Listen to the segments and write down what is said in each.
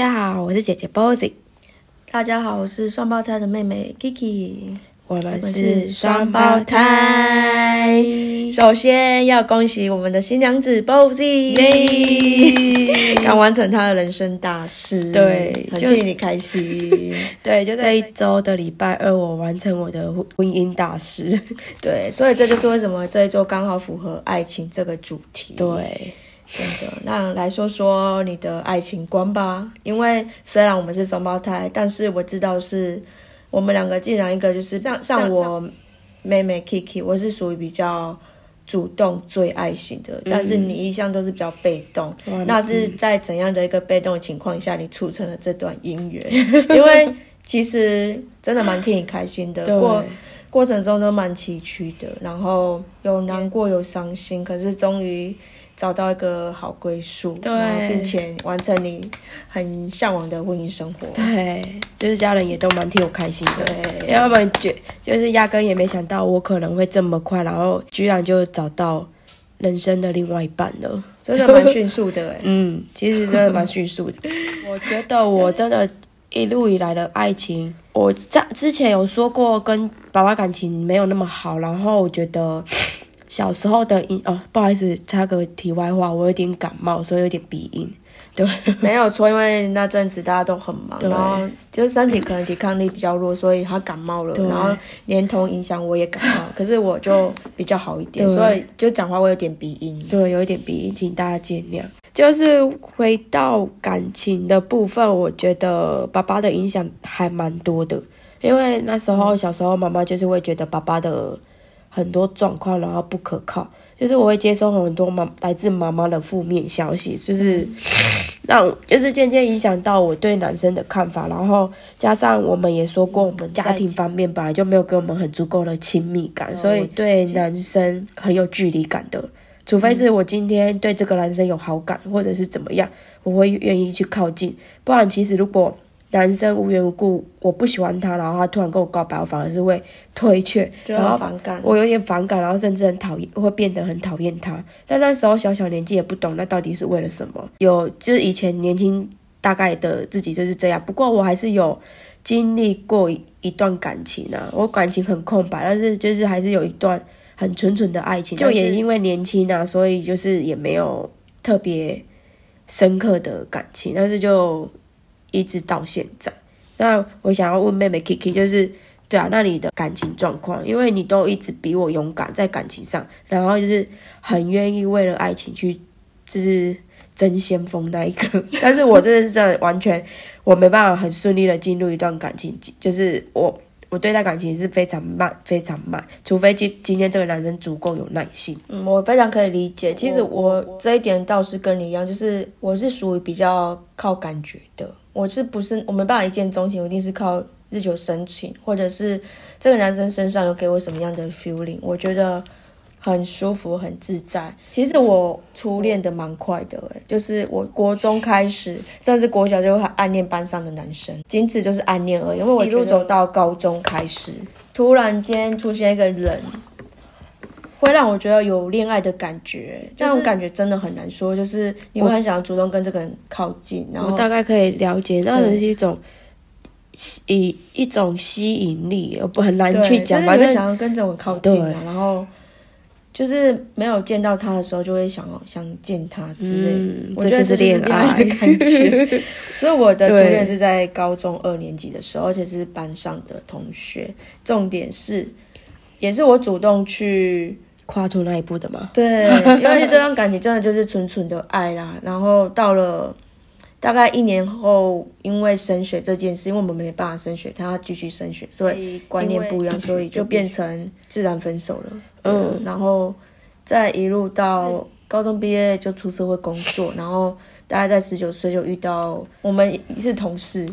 家好，我是姐姐 Bozy，大家好，我是双胞胎的妹妹 Kiki，我们是双胞胎。首先要恭喜我们的新娘子 Bozy，刚完成她的人生大事，对很替你开心。对，就这一周的礼拜二，我完成我的婚姻大事。对，所以这就是为什么这一周刚好符合爱情这个主题。对。真的，那来说说你的爱情观吧。因为虽然我们是双胞胎，但是我知道是我们两个既然一个就是像像我妹妹 Kiki，我是属于比较主动最爱型的，但是你一向都是比较被动。那是在怎样的一个被动的情况下，你促成了这段姻缘？因为其实真的蛮替你开心的，过过程中都蛮崎岖的，然后有难过有伤心，可是终于。找到一个好归宿，对，并且完成你很向往的婚姻生活，对，就是家人也都蛮替我开心的，对，因为他们觉就是压根也没想到我可能会这么快，然后居然就找到人生的另外一半了，真的蛮迅速的哎，嗯，其实真的蛮迅速的，我觉得我真的一路以来的爱情，我在之前有说过跟爸爸感情没有那么好，然后我觉得。小时候的音哦，不好意思，插个题外话，我有点感冒，所以有点鼻音。对，没有错，因为那阵子大家都很忙，然后就是身体可能抵抗力比较弱，所以他感冒了，然后连同影响我也感冒，可是我就比较好一点，所以就讲话我有点鼻音，对，有一点鼻音，请大家见谅。就是回到感情的部分，我觉得爸爸的影响还蛮多的，因为那时候小时候妈妈就是会觉得爸爸的。很多状况，然后不可靠，就是我会接收很多妈来自妈妈的负面消息，就是让就是渐渐影响到我对男生的看法，然后加上我们也说过，我们家庭方面本来就没有给我们很足够的亲密感，所以对男生很有距离感的，除非是我今天对这个男生有好感，或者是怎么样，我会愿意去靠近，不然其实如果。男生无缘无故我不喜欢他，然后他突然跟我告白，我反而是会推却，然后反感，我有点反感，然后甚至很讨厌，会变得很讨厌他。但那时候小小年纪也不懂，那到底是为了什么？有就是以前年轻大概的自己就是这样。不过我还是有经历过一段感情啊，我感情很空白，但是就是还是有一段很纯纯的爱情。就也因为年轻啊，所以就是也没有特别深刻的感情，但是就。一直到现在，那我想要问妹妹 Kiki，就是对啊，那你的感情状况，因为你都一直比我勇敢在感情上，然后就是很愿意为了爱情去，就是争先锋那一个，但是我真的是真的完全，我没办法很顺利的进入一段感情，就是我。我对待感情是非常慢，非常慢，除非今今天这个男生足够有耐心。嗯，我非常可以理解。其实我这一点倒是跟你一样，就是我是属于比较靠感觉的。我是不是我没办法一见钟情？我一定是靠日久生情，或者是这个男生身上有给我什么样的 feeling？我觉得。很舒服，很自在。其实我初恋的蛮快的，诶就是我国中开始，甚至国小就会暗恋班上的男生，仅此就是暗恋而已。因为我一路走到高中开始，突然间出现一个人，会让我觉得有恋爱的感觉。那种感觉真的很难说，就是你会很想要主动跟这个人靠近。然后大概可以了解，那是一种以一种吸引力，不很难去讲。反正想要跟这种靠近啊，然后。就是没有见到他的时候，就会想想见他之类。我觉得是恋爱的感觉。所以我的初恋是在高中二年级的时候，而且是班上的同学。重点是，也是我主动去跨出那一步的嘛。对，因为这段感情真的就是纯纯的爱啦。然后到了。大概一年后，因为升学这件事，因为我们没办法升学，他要继续升学，所以观念不一样，所以就变成自然分手了。嗯，然后再一路到高中毕业就出社会工作，然后大概在十九岁就遇到我们是同事。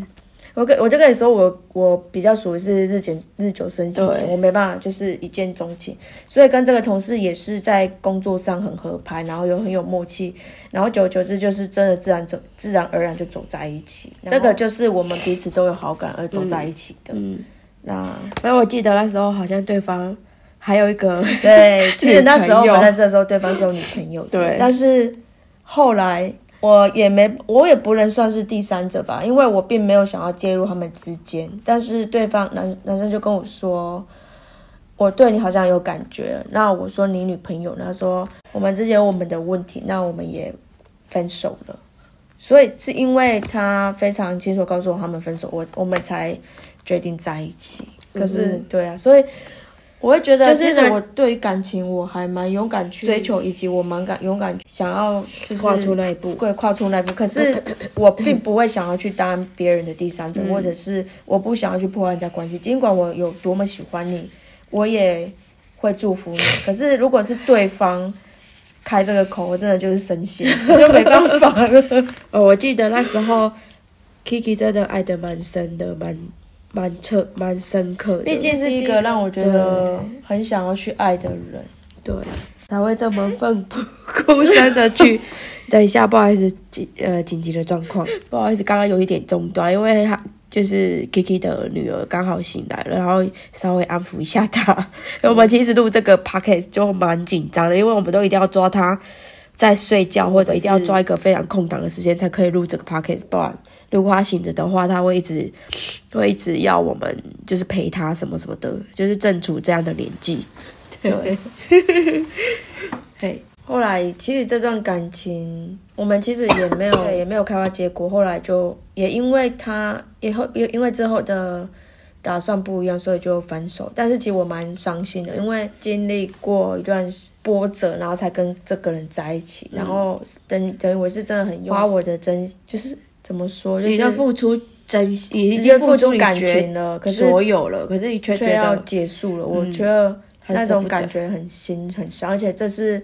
我跟我就跟你说，我我比较属于是日久日久生情型，我没办法就是一见钟情，所以跟这个同事也是在工作上很合拍，然后又很有默契，然后久而久之就是真的自然走自然而然就走在一起，这个就是我们彼此都有好感而走在一起的。嗯，那反正我记得那时候好像对方还有一个对，其实那时候 我们认识的时候，对方是有女朋友的，对，但是后来。我也没，我也不能算是第三者吧，因为我并没有想要介入他们之间。但是对方男男生就跟我说，我对你好像有感觉。那我说你女朋友，他说我们之间有我们的问题，那我们也分手了。所以是因为他非常清楚告诉我他们分手，我我们才决定在一起。可是对啊，所以。我会觉得，就是我对于感情我还蛮勇敢去追求，以及我蛮敢勇敢想要就是跨出那一步，对跨出那一步。可是 我并不会想要去当别人的第三者，或者是我不想要去破坏人家关系。尽管我有多么喜欢你，我也会祝福你。可是如果是对方开这个口，我真的就是生气，就没办法了。哦，我记得那时候 Kiki 真的爱的蛮深的，蛮。蛮彻蛮深刻的，毕竟是一个让我觉得很想要去爱的人，对，才会这么奋不 顾身的去。等一下，不好意思，紧呃紧急的状况，不好意思，刚刚有一点中断，因为他就是 Kiki 的女儿刚好醒来了，然后稍微安抚一下她。我们其实录这个 p o c a s t 就蛮紧张的，因为我们都一定要抓她在睡觉，或者一定要抓一个非常空档的时间才可以录这个 p o c a s t 不然。如果他醒着的话，他会一直会一直要我们就是陪他什么什么的，就是正处这样的年纪。对，嘿，后来其实这段感情我们其实也没有也没有开花结果，后来就也因为他以后也因为之后的打算不一样，所以就分手。但是其实我蛮伤心的，因为经历过一段波折，然后才跟这个人在一起，然后等等于我是真的很花我的真就是。怎么说？已经付出真心，已经付出感情了，可是所有了，可是你却却要结束了。我觉得那种感觉很心很伤，而且这是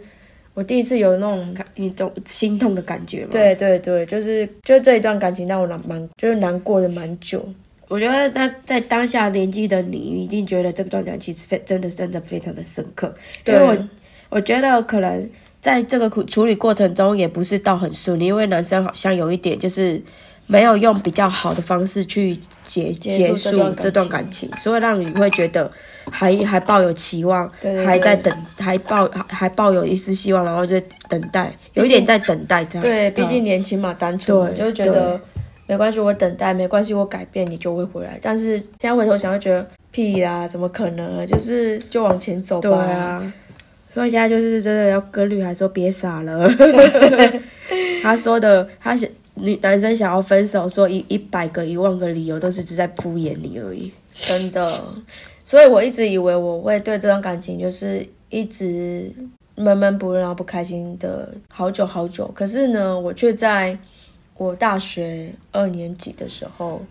我第一次有那种一种心痛的感觉。对对对，就是就这一段感情让我难蛮就是难过的蛮久。我觉得那在当下年纪的你，一定觉得这段感情非真的真的非常的深刻。因为我我觉得可能。在这个处处理过程中，也不是到很顺利，因为男生好像有一点就是没有用比较好的方式去结结束这段感情，所以让你会觉得还还抱有期望，还在等，还抱还抱有一丝希望，然后就等待，有一点在等待他。对，毕竟年轻嘛，单纯，就觉得没关系，我等待，没关系，我改变，你就会回来。但是现在回头想，会觉得屁啦，怎么可能？就是就往前走吧。对啊。所以现在就是真的要跟女孩说别傻了。他说的，他想女男生想要分手，说一一百个一万个理由都是只在敷衍你而已。真的，所以我一直以为我会对这段感情就是一直闷闷不乐，然后不开心的好久好久。可是呢，我却在我大学二年级的时候。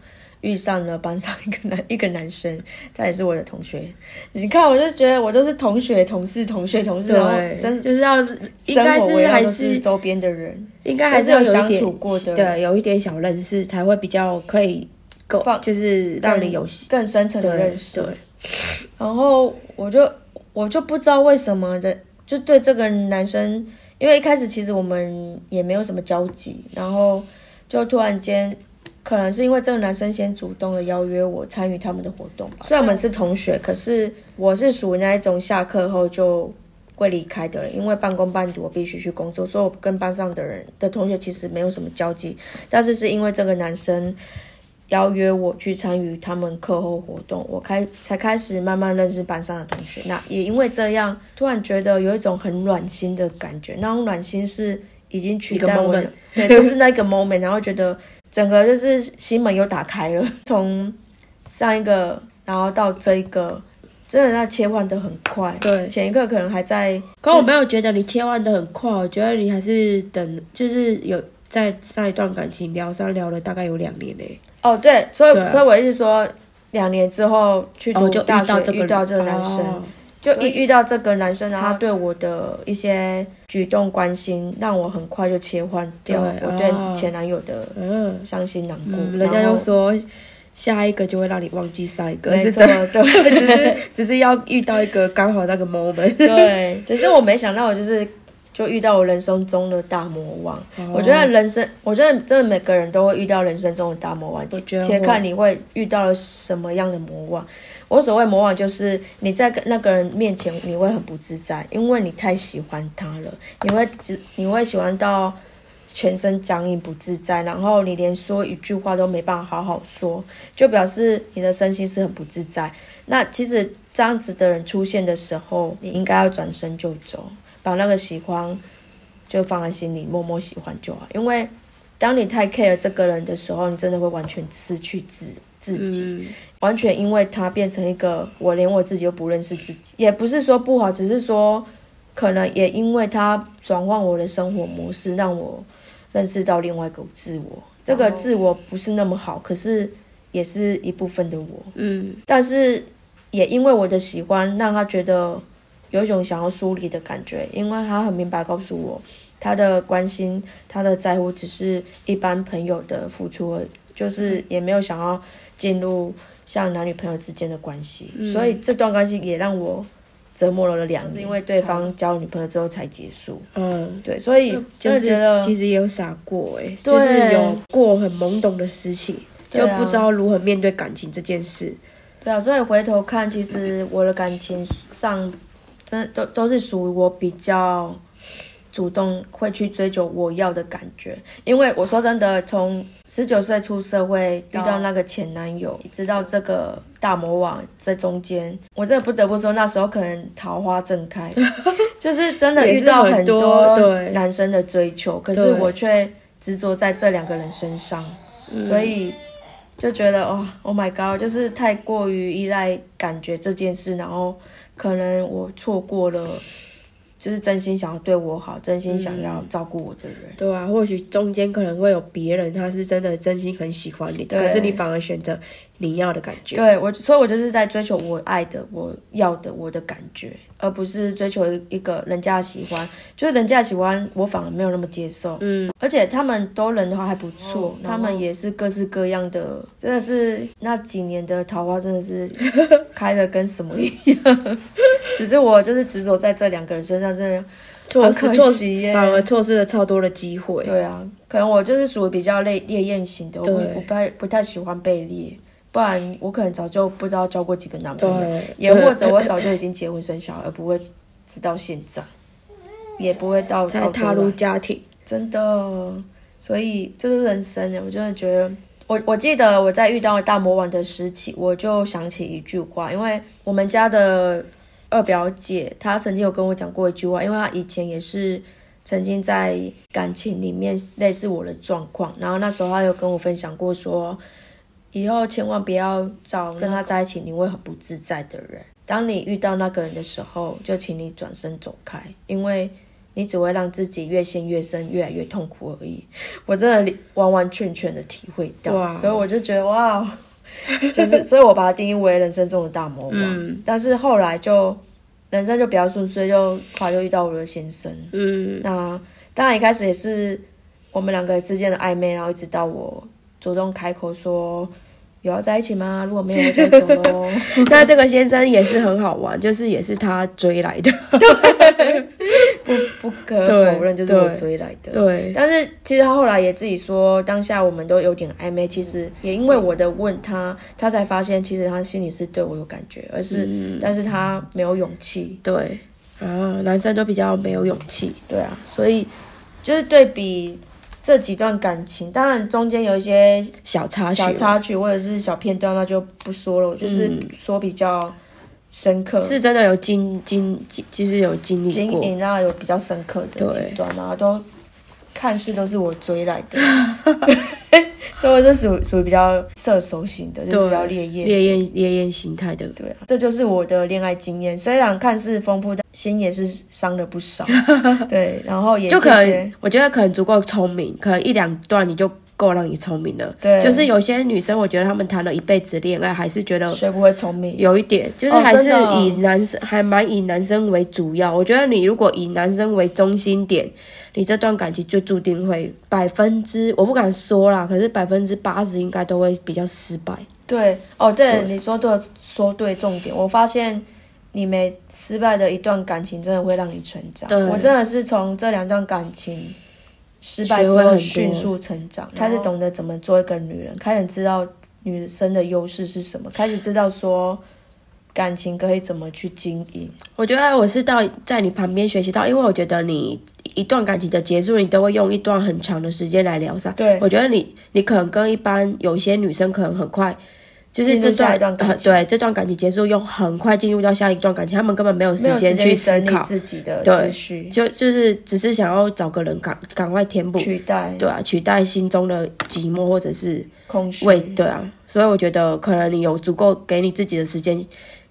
遇上了班上一个男一个男生，他也是我的同学。你看，我就觉得我都是同学、同事、同学、同事，然后就是要应该是还是周边的人，应该还是有相处过的，对，有一点小认识才会比较可以够，就是让你有更深层的认识。然后我就我就不知道为什么的，就对这个男生，因为一开始其实我们也没有什么交集，然后就突然间。可能是因为这个男生先主动的邀约我参与他们的活动吧。虽然我们是同学，可是我是属于那一种下课后就会离开的人，因为半工半读，我必须去工作，所以我跟班上的人的同学其实没有什么交集。但是是因为这个男生邀约我去参与他们课后活动，我开才开始慢慢认识班上的同学。那也因为这样，突然觉得有一种很暖心的感觉。那种暖心是已经取代我，对，就是那个 moment，然后觉得。整个就是心门又打开了，从上一个，然后到这一个，真的那切换的很快。对，前一刻可能还在，可我没有觉得你切换的很快，我觉得你还是等，就是有在上一段感情聊上聊了大概有两年嘞。哦，对，所以所以我一直说，两年之后去读大学遇到这个男生。就一遇到这个男生，他对我的一些举动关心，让我很快就切换掉我对前男友的伤心难过。人家又说，下一个就会让你忘记上一个，是这么对，只是只是要遇到一个刚好那个 moment。对，只是我没想到，我就是就遇到我人生中的大魔王。我觉得人生，我觉得真的每个人都会遇到人生中的大魔王，且看你会遇到了什么样的魔王。我所谓魔王，就是你在跟那个人面前，你会很不自在，因为你太喜欢他了，你会只你会喜欢到全身僵硬不自在，然后你连说一句话都没办法好好说，就表示你的身心是很不自在。那其实这样子的人出现的时候，你应该要转身就走，把那个喜欢就放在心里，默默喜欢就好。因为当你太 care 这个人的时候，你真的会完全失去自自己，完全因为他变成一个我连我自己都不认识自己，也不是说不好，只是说可能也因为他转换我的生活模式，让我。认识到另外一个自我，这个自我不是那么好，可是也是一部分的我。嗯，但是也因为我的喜欢，让他觉得有一种想要疏离的感觉，因为他很明白告诉我，他的关心、他的在乎，只是一般朋友的付出，而就是也没有想要进入像男女朋友之间的关系，所以这段关系也让我。折磨了两年，是因为对方交女朋友之后才结束。嗯，对，所以就是觉得其实也有傻过哎，就是有过很懵懂的事情，就不知道如何面对感情这件事。对啊，所以回头看，其实我的感情上，真都都是属于我比较。主动会去追求我要的感觉，因为我说真的，从十九岁出社会遇到那个前男友，直到这个大魔王在中间，我真的不得不说，那时候可能桃花正开，就是真的遇到很多男生的追求，可是我却执着在这两个人身上，所以就觉得哦，Oh my God，就是太过于依赖感觉这件事，然后可能我错过了。就是真心想要对我好，真心想要照顾我的人。对啊，或许中间可能会有别人，他是真的真心很喜欢你，可是你反而选择你要的感觉。对我，所以我就是在追求我爱的、我要的、我的感觉，而不是追求一个人家喜欢。就是人家喜欢，我反而没有那么接受。嗯，而且他们都人的话还不错，他们也是各式各样的，真的是那几年的桃花真的是 开的跟什么一样。只是我就是执着在这两个人身上，真的错失错失，反而错失了超多的机会。对啊，可能我就是属于比较烈烈焰型的，我我不太不太喜欢被猎，不然我可能早就不知道交过几个男朋友，也或者我早就已经结婚生小孩，而不会直到现在，也不会到才踏入家庭。真的，所以这是人生的，我真的觉得。我我记得我在遇到大魔王的时期，我就想起一句话，因为我们家的。二表姐，她曾经有跟我讲过一句话，因为她以前也是曾经在感情里面类似我的状况，然后那时候她有跟我分享过，说以后千万不要找跟他在一起你会很不自在的人。当你遇到那个人的时候，就请你转身走开，因为你只会让自己越陷越深，越来越痛苦而已。我真的完完全全的体会到，所以我就觉得哇。就是，所以我把它定义为人生中的大魔王。嗯，但是后来就人生就比较顺遂，就后来就遇到我的先生。嗯，那当然一开始也是我们两个之间的暧昧，然后一直到我主动开口说。有要在一起吗？如果没有就走喽。那这个先生也是很好玩，就是也是他追来的，对，不不可否认就是我追来的。对，但是其实他后来也自己说，当下我们都有点暧昧，其实也因为我的问他，他才发现其实他心里是对我有感觉，而是但是他没有勇气。对，啊，男生都比较没有勇气。对啊，所以就是对比。这几段感情，当然中间有一些小插曲、小插曲或者是小片段，那就不说了。就是说比较深刻，是真的有经经，其实有经历过，那有比较深刻的几段，然后都看似都是我追来的。所以我是属属于比较射手型的，就是比较烈焰、烈焰、烈焰形态的。对啊，这就是我的恋爱经验。虽然看似丰富，但心也是伤了不少。对，然后也就可能，我觉得可能足够聪明，可能一两段你就够让你聪明了。对，就是有些女生，我觉得她们谈了一辈子恋爱，还是觉得学不会聪明。有一点，就是还是以男生，还蛮以男生为主要。我觉得你如果以男生为中心点。你这段感情就注定会百分之，我不敢说啦，可是百分之八十应该都会比较失败。对，哦，对，你说对，说对重点。我发现你没失败的一段感情，真的会让你成长。我真的是从这两段感情失败之后迅速成长，开始懂得怎么做一个女人，开始知道女生的优势是什么，开始知道说。感情可以怎么去经营？我觉得我是到在你旁边学习到，因为我觉得你一段感情的结束，你都会用一段很长的时间来疗伤。对我觉得你你可能跟一般有一些女生可能很快。就是这段感情，对这段感情结束，又很快进入到下一段感情，他们根本没有时间去思考。自己的思绪，就就是只是想要找个人赶赶快填补取代，对啊，取代心中的寂寞或者是空虚，对啊，所以我觉得可能你有足够给你自己的时间，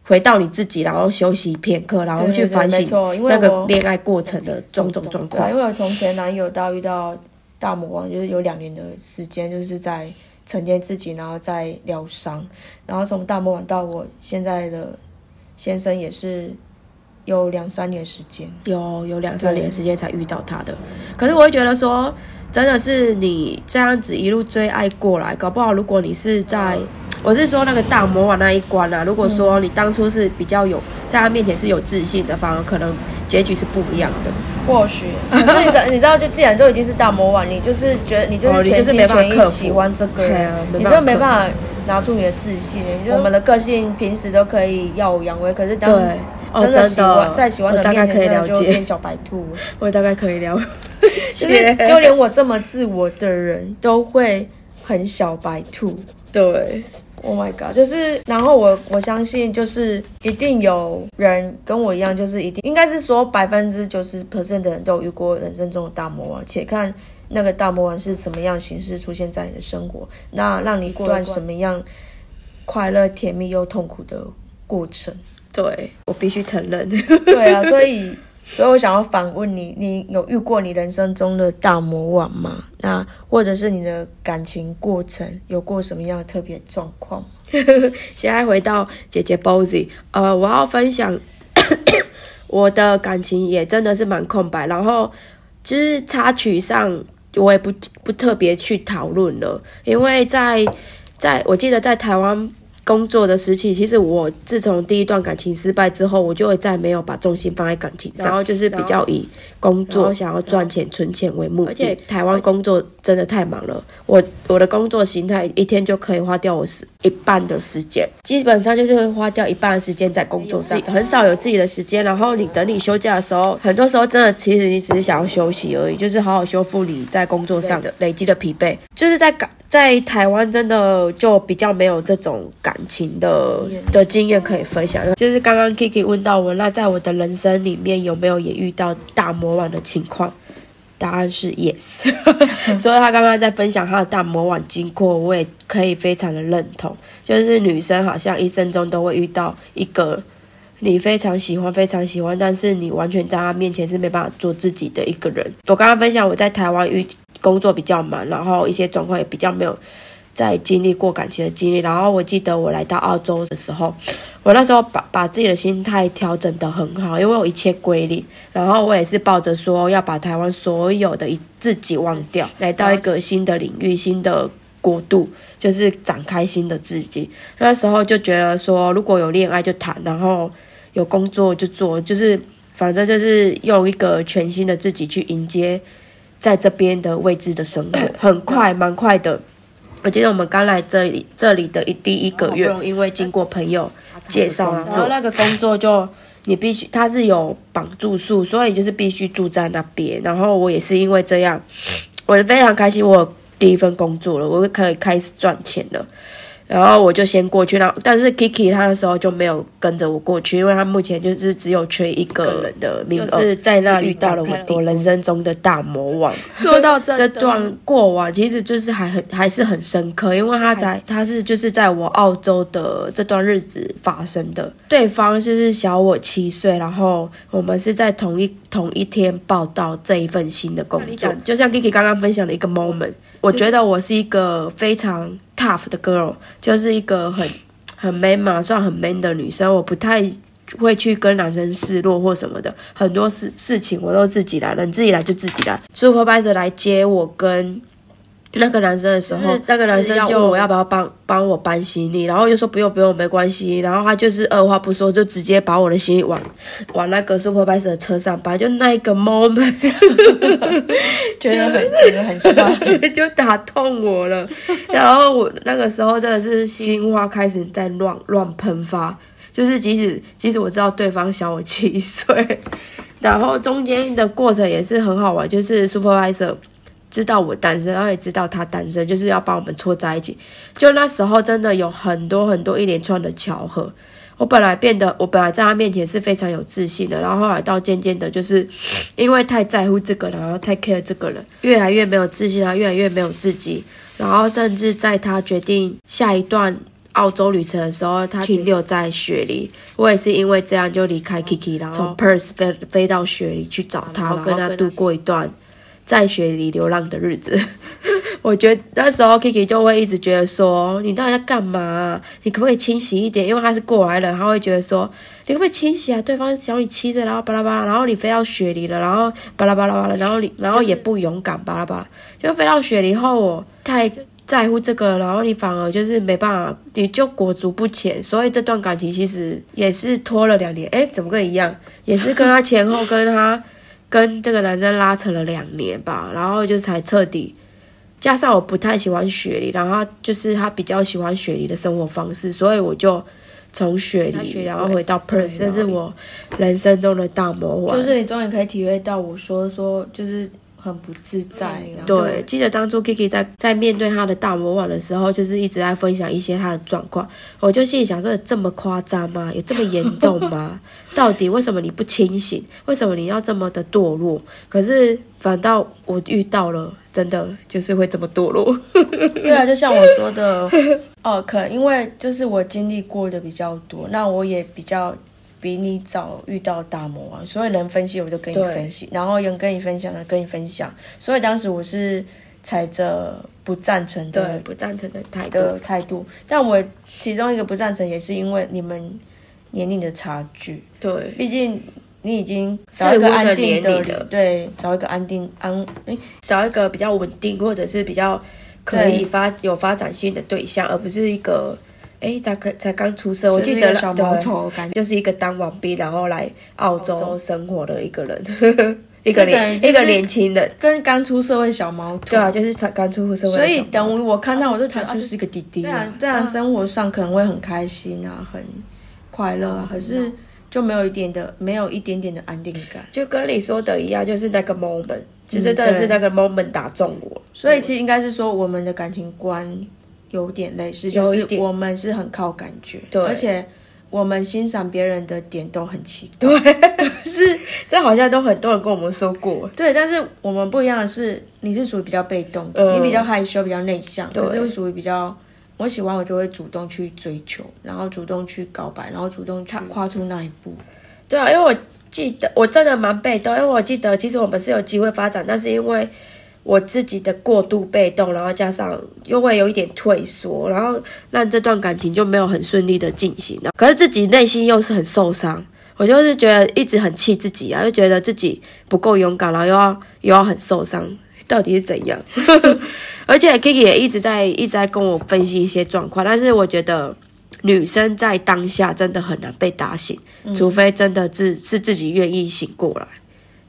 回到你自己，然后休息片刻，然后去反省那个恋爱过程的种种状况。因为我从前男友到遇到大魔王，就是有两年的时间，就是在。沉淀自己，然后再疗伤，然后从大魔王到我现在的先生也是有两三年时间，有有两三年时间才遇到他的。可是我会觉得说，真的是你这样子一路追爱过来，搞不好如果你是在。我是说那个大魔王那一关啊，如果说你当初是比较有在他面前是有自信的，反而可能结局是不一样的。或许，可是你知 你知道，就既然都已经是大魔王，你就是觉得你就是全心全意喜欢这个人，你就没办法拿出你的自信。我们的个性平时都可以耀武扬威，可是当真的喜欢在喜欢的面前，就变小白兔。我大概可以了 解，就连我这么自我的人都会很小白兔。对。Oh my god！就是，然后我我相信，就是一定有人跟我一样，就是一定应该是说百分之九十 percent 的人都有遇过人生中的大魔王，且看那个大魔王是什么样形式出现在你的生活，那让你过段什么样快乐、甜蜜又痛苦的过程。对我必须承认。对啊，所以。所以我想要反问你：你有遇过你人生中的大魔王吗？那或者是你的感情过程有过什么样的特别状况？现在回到姐姐 Bozy，呃，我要分享 我的感情也真的是蛮空白，然后其实插曲上我也不不特别去讨论了，因为在在我记得在台湾。工作的时期，其实我自从第一段感情失败之后，我就会再没有把重心放在感情上，然后就是比较以工作想要赚钱存钱为目的。而且台湾工作真的太忙了，我我的工作形态一天就可以花掉我时一半的时间，基本上就是会花掉一半的时间在工作上，很少有自己的时间。然后你等你休假的时候，很多时候真的其实你只是想要休息而已，就是好好修复你在工作上的累积的疲惫，就是在感。在台湾真的就比较没有这种感情的的经验可以分享。就是刚刚 Kiki 问到我，那在我的人生里面有没有也遇到大魔王的情况？答案是 yes。所以他刚刚在分享他的大魔王经过，我也可以非常的认同。就是女生好像一生中都会遇到一个你非常喜欢、非常喜欢，但是你完全在他面前是没办法做自己的一个人。我刚刚分享我在台湾遇。工作比较忙，然后一些状况也比较没有在经历过感情的经历。然后我记得我来到澳洲的时候，我那时候把把自己的心态调整得很好，因为我一切归零。然后我也是抱着说要把台湾所有的自己忘掉，来到一个新的领域、新的国度，就是展开新的自己。那时候就觉得说，如果有恋爱就谈，然后有工作就做，就是反正就是用一个全新的自己去迎接。在这边的未知的生活 很快，蛮快的。我记得我们刚来这里，这里的一第一个月，因为经过朋友介绍，然后那个工作就你必须，他是有绑住宿，所以就是必须住在那边。然后我也是因为这样，我非常开心，我第一份工作了，我可以开始赚钱了。然后我就先过去，然后但是 Kiki 他那时候就没有跟着我过去，因为他目前就是只有缺一个人的名额，是在那遇到了我人生中的大魔王。说到这段过往，其实就是还很还是很深刻，因为他在他是就是在我澳洲的这段日子发生的。对方就是小我七岁，然后我们是在同一同一天报道这一份新的工作，就像 Kiki 刚刚分享的一个 moment，我觉得我是一个非常。Tough 的 girl 就是一个很很 man 嘛，算很 man 的女生。我不太会去跟男生示弱或什么的，很多事事情我都自己来，能自己来就自己来。Supervisor 来接我跟。那个男生的时候，那个男生就问我要不要帮帮我搬行李，然后又说不用不用没关系，然后他就是二话不说就直接把我的行李往往那个 supervisor 的车上搬，就那一个 moment，觉得很觉得很帅，就打痛我了。然后我那个时候真的是心花开始在乱乱喷发，就是即使即使我知道对方小我七岁。然后中间的过程也是很好玩，就是 supervisor 知道我单身，然后也知道他单身，就是要把我们撮在一起。就那时候真的有很多很多一连串的巧合。我本来变得，我本来在他面前是非常有自信的，然后后来到渐渐的，就是因为太在乎这个人，然后太 care 这个人，越来越没有自信，然后越来越没有自己，然后甚至在他决定下一段澳洲旅程的时候，他停留在雪梨。我也是因为这样就离开 Kiki，然后从 Perth 飞飞到雪梨去找他，然后跟他度过一段在雪里流浪的日子。我觉得那时候 Kiki 就会一直觉得说，你到底在干嘛？你可不可以清醒一点？因为他是过来人，他会觉得说，你可不可以清醒啊？对方小你七岁，然后巴拉巴拉，然后你飞到雪里了，然后巴拉巴拉巴拉，然后你然后也不勇敢，巴拉巴拉，就飞到雪里后，我太在乎这个，然后你反而就是没办法，你就裹足不前。所以这段感情其实也是拖了两年，哎，怎么跟一样？也是跟他前后跟他跟这个男生拉扯了两年吧，然后就才彻底。加上我不太喜欢雪梨，然后就是他比较喜欢雪梨的生活方式，所以我就从雪梨然后回到 Perth，这是我人生中的大魔王。就是你终于可以体会到我说说就是。很不自在。对，记得当初 Kiki 在在面对他的大魔王的时候，就是一直在分享一些他的状况。我就心里想说：这么夸张吗？有这么严重吗？到底为什么你不清醒？为什么你要这么的堕落？可是反倒我遇到了，真的就是会这么堕落。对啊，就像我说的，哦，可能因为就是我经历过的比较多，那我也比较。比你早遇到大魔王，所以能分析我就跟你分析，然后能跟你分享的跟你分享，所以当时我是踩着不赞成的不赞成的态的态度，但我其中一个不赞成也是因为你们年龄的差距，对，毕竟你已经找一个安定的，对，找一个安定安，哎，找一个比较稳定或者是比较可以发有发展性的对象，而不是一个。哎，才可才刚出生，我记得小毛头，感觉就是一个当王兵，然后来澳洲生活的一个人，一个年一个年轻人，跟刚出社会小毛头。对啊，就是才刚出社会。所以等我看到，我就觉得就是一个弟弟。对啊，对啊，生活上可能会很开心啊，很快乐啊，可是就没有一点的，没有一点点的安定感。就跟你说的一样，就是那个 moment，其实真的是那个 moment 打中我。所以其实应该是说，我们的感情观。有点类似，就是我们是很靠感觉，对，而且我们欣赏别人的点都很奇怪，可 是这好像都很多人跟我们说过，对，但是我们不一样的是，你是属于比较被动的，你比较害羞，比较内向，可是属于比较我喜欢，我就会主动去追求，然后主动去告白，然后主动去跨出那一步。对啊，因为我记得我真的蛮被动，因为我记得其实我们是有机会发展，但是因为。我自己的过度被动，然后加上又会有一点退缩，然后让这段感情就没有很顺利的进行了。可是自己内心又是很受伤，我就是觉得一直很气自己啊，就觉得自己不够勇敢，然后又要又要很受伤，到底是怎样？而且 Kiki 也一直在一直在跟我分析一些状况，但是我觉得女生在当下真的很难被打醒，除非真的自是自己愿意醒过来。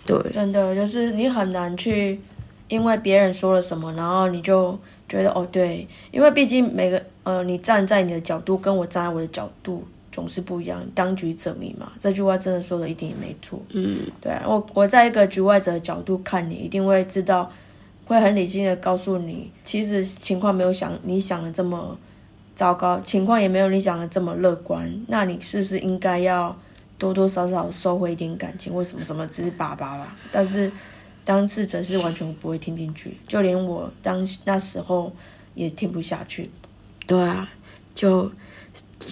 对，真的就是你很难去。因为别人说了什么，然后你就觉得哦对，因为毕竟每个呃，你站在你的角度跟我站在我的角度总是不一样。当局者迷嘛，这句话真的说的一点也没错。嗯，对啊，我我在一个局外者的角度看你，一定会知道，会很理性的告诉你，其实情况没有想你想的这么糟糕，情况也没有你想的这么乐观。那你是不是应该要多多少少收回一点感情？为什么什么只是爸爸吧？但是。当事者是完全不会听进去，就连我当那时候也听不下去。对啊，就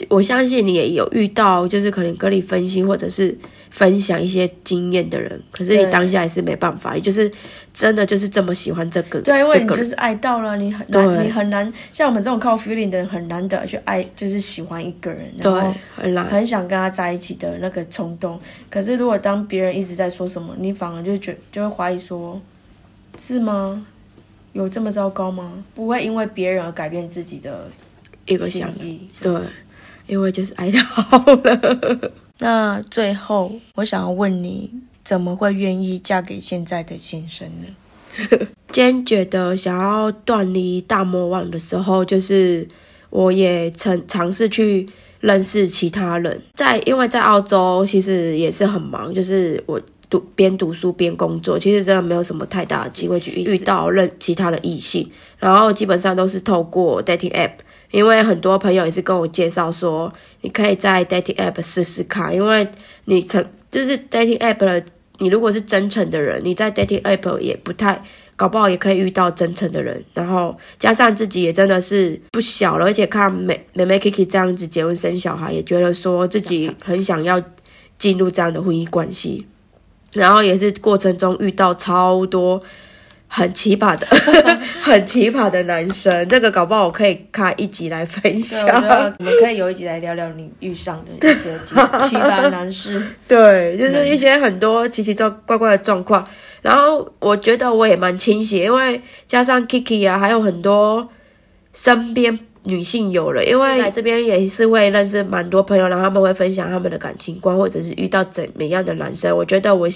我相信你也有遇到，就是可能跟你分析或者是。分享一些经验的人，可是你当下也是没办法，你就是真的就是这么喜欢这个，对，因为你就是爱到了，你很难，你很难像我们这种靠 feeling 的人很难得去爱，就是喜欢一个人，对，很难，很想跟他在一起的那个冲动。可是如果当别人一直在说什么，你反而就觉就会怀疑说，是吗？有这么糟糕吗？不会因为别人而改变自己的一个想意，对，因为就是爱到了。那最后，我想要问你，怎么会愿意嫁给现在的先生呢？坚决的想要断离大魔王的时候，就是我也曾尝试去认识其他人。在因为在澳洲其实也是很忙，就是我读边读书边工作，其实真的没有什么太大的机会去遇到认其他的异性，然后基本上都是透过 dating app。因为很多朋友也是跟我介绍说，你可以在 dating app 试试看，因为你成就是 dating app 的，你如果是真诚的人，你在 dating app 也不太搞不好也可以遇到真诚的人，然后加上自己也真的是不小了，而且看美美美 Kiki 这样子结婚生小孩，也觉得说自己很想要进入这样的婚姻关系，然后也是过程中遇到超多。很奇葩的，很奇葩的男生，这个搞不好我可以开一集来分享。我们可以有一集来聊聊你遇上的一些奇葩男士。对，就是一些很多奇奇怪怪怪的状况。然后我觉得我也蛮清醒，因为加上 Kiki 啊，还有很多身边。女性有了，因为来这边也是会认识蛮多朋友，然后他们会分享他们的感情观，或者是遇到怎么样的男生。我觉得我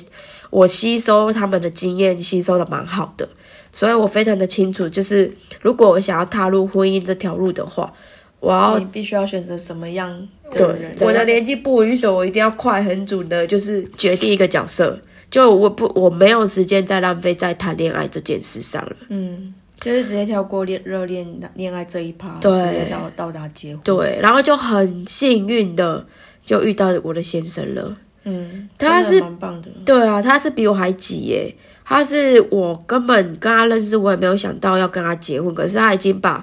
我吸收他们的经验，吸收的蛮好的，所以我非常的清楚，就是如果我想要踏入婚姻这条路的话，我要必须要选择什么样的人。我的年纪不允许，我一定要快很准的，就是决定一个角色。就我不我没有时间再浪费在谈恋爱这件事上了。嗯。就是直接跳过恋热恋恋爱这一趴，直接到到达结婚。对，然后就很幸运的就遇到我的先生了。嗯，他是蛮棒的。对啊，他是比我还急耶。他是我根本跟他认识，我也没有想到要跟他结婚，可是他已经把。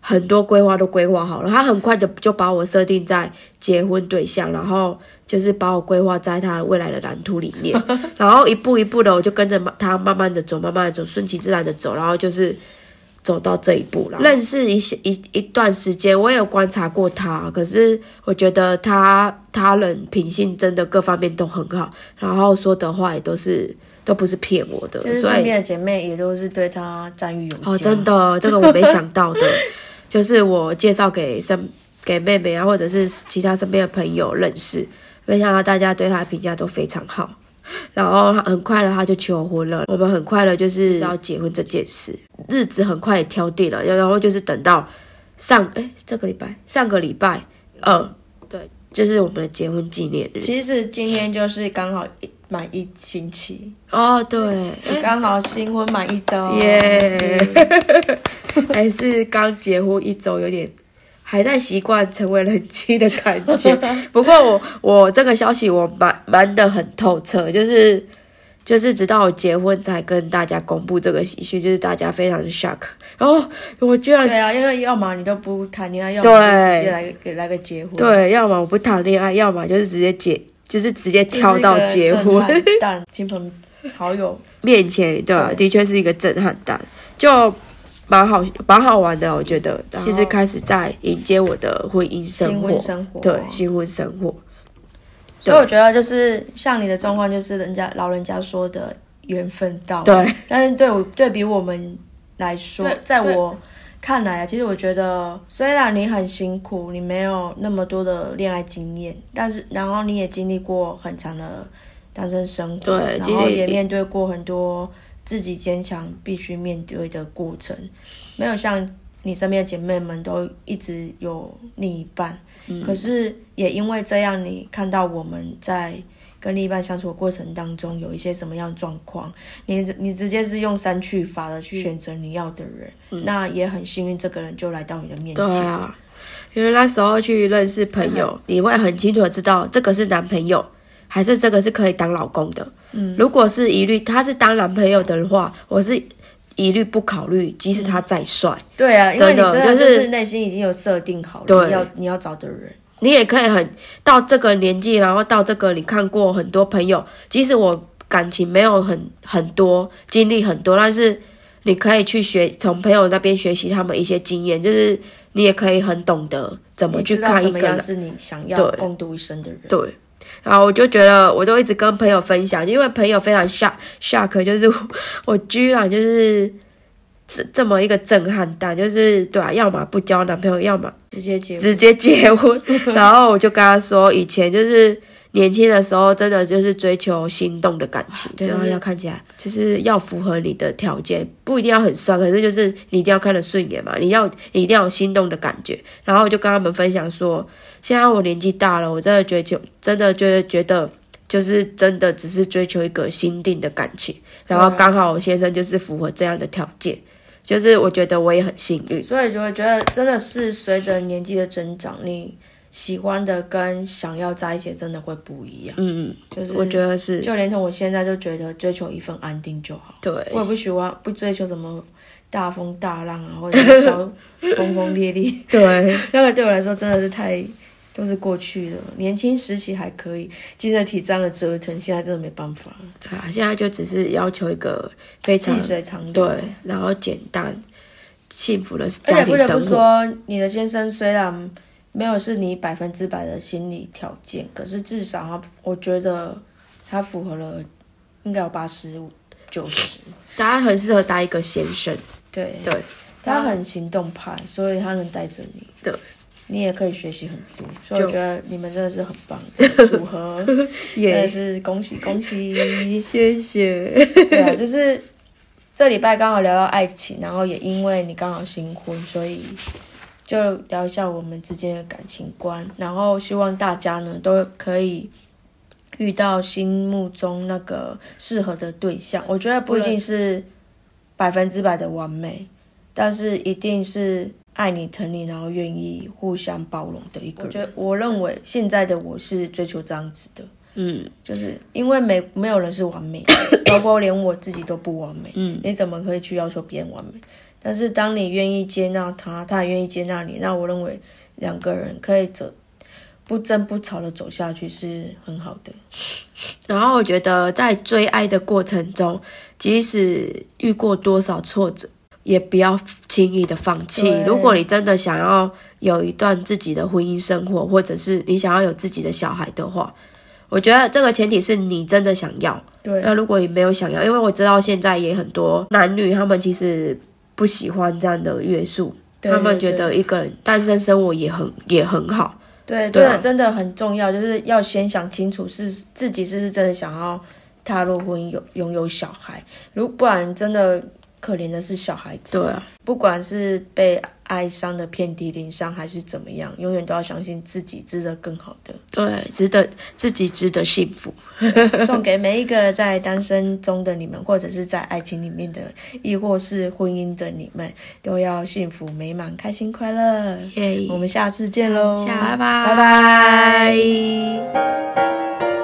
很多规划都规划好了，他很快的就把我设定在结婚对象，然后就是把我规划在他未来的蓝图里面，然后一步一步的我就跟着他慢慢的走，慢慢的走，顺其自然的走，然后就是走到这一步了。认识一些一一段时间，我也有观察过他，可是我觉得他他人品性真的各方面都很好，然后说的话也都是都不是骗我的，所以身边的姐妹也都是对他赞誉有加。哦，真的，这个我没想到的。就是我介绍给身给妹妹啊，或者是其他身边的朋友认识，没想到大家对他的评价都非常好，然后很快的他就求婚了。我们很快的就是要结婚这件事，日子很快也挑定了，然后就是等到上哎这个礼拜上个礼拜二，对，就是我们的结婚纪念日。其实今天就是刚好满一星期哦，对，刚好新婚满一周耶。还是刚结婚一周，有点还在习惯成为人妻的感觉。不过我我这个消息我瞒瞒得很透彻，就是就是直到我结婚才跟大家公布这个喜讯，就是大家非常的 shock。然后我居然对啊，因为要么你都不谈恋爱，要么直接来给来个结婚。对，要么我不谈恋爱，要么就是直接结，就是直接跳到结婚。但亲朋好友 面前，对，的确是一个震撼弹。就。蛮好，蛮好玩的，我觉得。其实开始在迎接我的婚姻生活，对新婚生活。所以我觉得就是像你的状况，就是人家老人家说的缘分到。对。但是对我对比我们来说，在我看来啊，其实我觉得虽然你很辛苦，你没有那么多的恋爱经验，但是然后你也经历过很长的单身生活，对，然后也面对过很多。自己坚强必须面对的过程，没有像你身边的姐妹们都一直有另一半，可是也因为这样，你看到我们在跟另一半相处的过程当中有一些什么样状况，你你直接是用删去法的去选择你要的人，那也很幸运，这个人就来到你的面前。对啊，因为那时候去认识朋友，你会很清楚的知道这个是男朋友。还是这个是可以当老公的。嗯，如果是一律他是当男朋友的话，我是一律不考虑，即使他再帅。对啊，因为你真的就是内心已经有设定好了，要你要找的人。你也可以很到这个年纪，然后到这个你看过很多朋友，即使我感情没有很很多经历很多，但是你可以去学从朋友那边学习他们一些经验，就是你也可以很懂得怎么去看一个是你想要共度一生的人。对。然后我就觉得，我都一直跟朋友分享，因为朋友非常 shock shock，就是我居然就是这这么一个震撼弹，就是对啊，要么不交男朋友，要么直接结直接结婚。然后我就跟他说，以前就是年轻的时候真的就是追求心动的感情，对然后要看起来就是要符合你的条件，不一定要很帅，可是就是你一定要看得顺眼嘛，你要你一定要有心动的感觉。然后我就跟他们分享说，现在我年纪大了，我真的追求，真的就是觉得。就是真的只是追求一个心定的感情，然后刚好我先生就是符合这样的条件，就是我觉得我也很幸运。所以就会觉得真的是随着年纪的增长，你喜欢的跟想要在一起真的会不一样。嗯嗯，就是我觉得是，就连同我现在就觉得追求一份安定就好。对，我也不喜欢不追求什么大风大浪啊，或者是 小风风烈烈。对，那个对我来说真的是太都是过去的。年轻时期还可以，经得体这样的折腾，现在真的没办法。对啊，现在就只是要求一个非常水长流。对，然后简单幸福的而家且不得不庭生活。说，你的先生虽然没有是你百分之百的心理条件，可是至少他，我觉得他符合了，应该有八十五、九十。他很适合当一个先生，对，对，他很行动派，所以他能带着你。对，你也可以学习很多，所以我就觉得你们真的是很棒的组合，真的也是恭喜恭喜！谢谢。对啊，就是这礼拜刚好聊到爱情，然后也因为你刚好新婚，所以就聊一下我们之间的感情观，然后希望大家呢都可以遇到心目中那个适合的对象。我觉得不一定是百分之百的完美，但是一定是。爱你、疼你，然后愿意互相包容的一个人。我觉得，我认为现在的我是追求这样子的。嗯，就是因为没没有人是完美的，包括连我自己都不完美。嗯，你怎么可以去要求别人完美？但是当你愿意接纳他，他也愿意接纳你，那我认为两个人可以走不争不吵的走下去是很好的。然后我觉得在追爱的过程中，即使遇过多少挫折，也不要轻易的放弃。如果你真的想要有一段自己的婚姻生活，或者是你想要有自己的小孩的话，我觉得这个前提是你真的想要。对，那如果你没有想要，因为我知道现在也很多男女他们其实不喜欢这样的约束，他们觉得一个人单身生活也很也很好。对，这个真的很重要，就是要先想清楚是自己是不是真的想要踏入婚姻，有拥有小孩，如不然真的可怜的是小孩子。对啊，不管是被爱伤的遍体鳞伤，还是怎么样，永远都要相信自己值得更好的。对，值得自己值得幸福。送给每一个在单身中的你们，或者是在爱情里面的，亦或是婚姻的你们，都要幸福美满、开心快乐。耶我们下次见喽，下拜拜拜拜。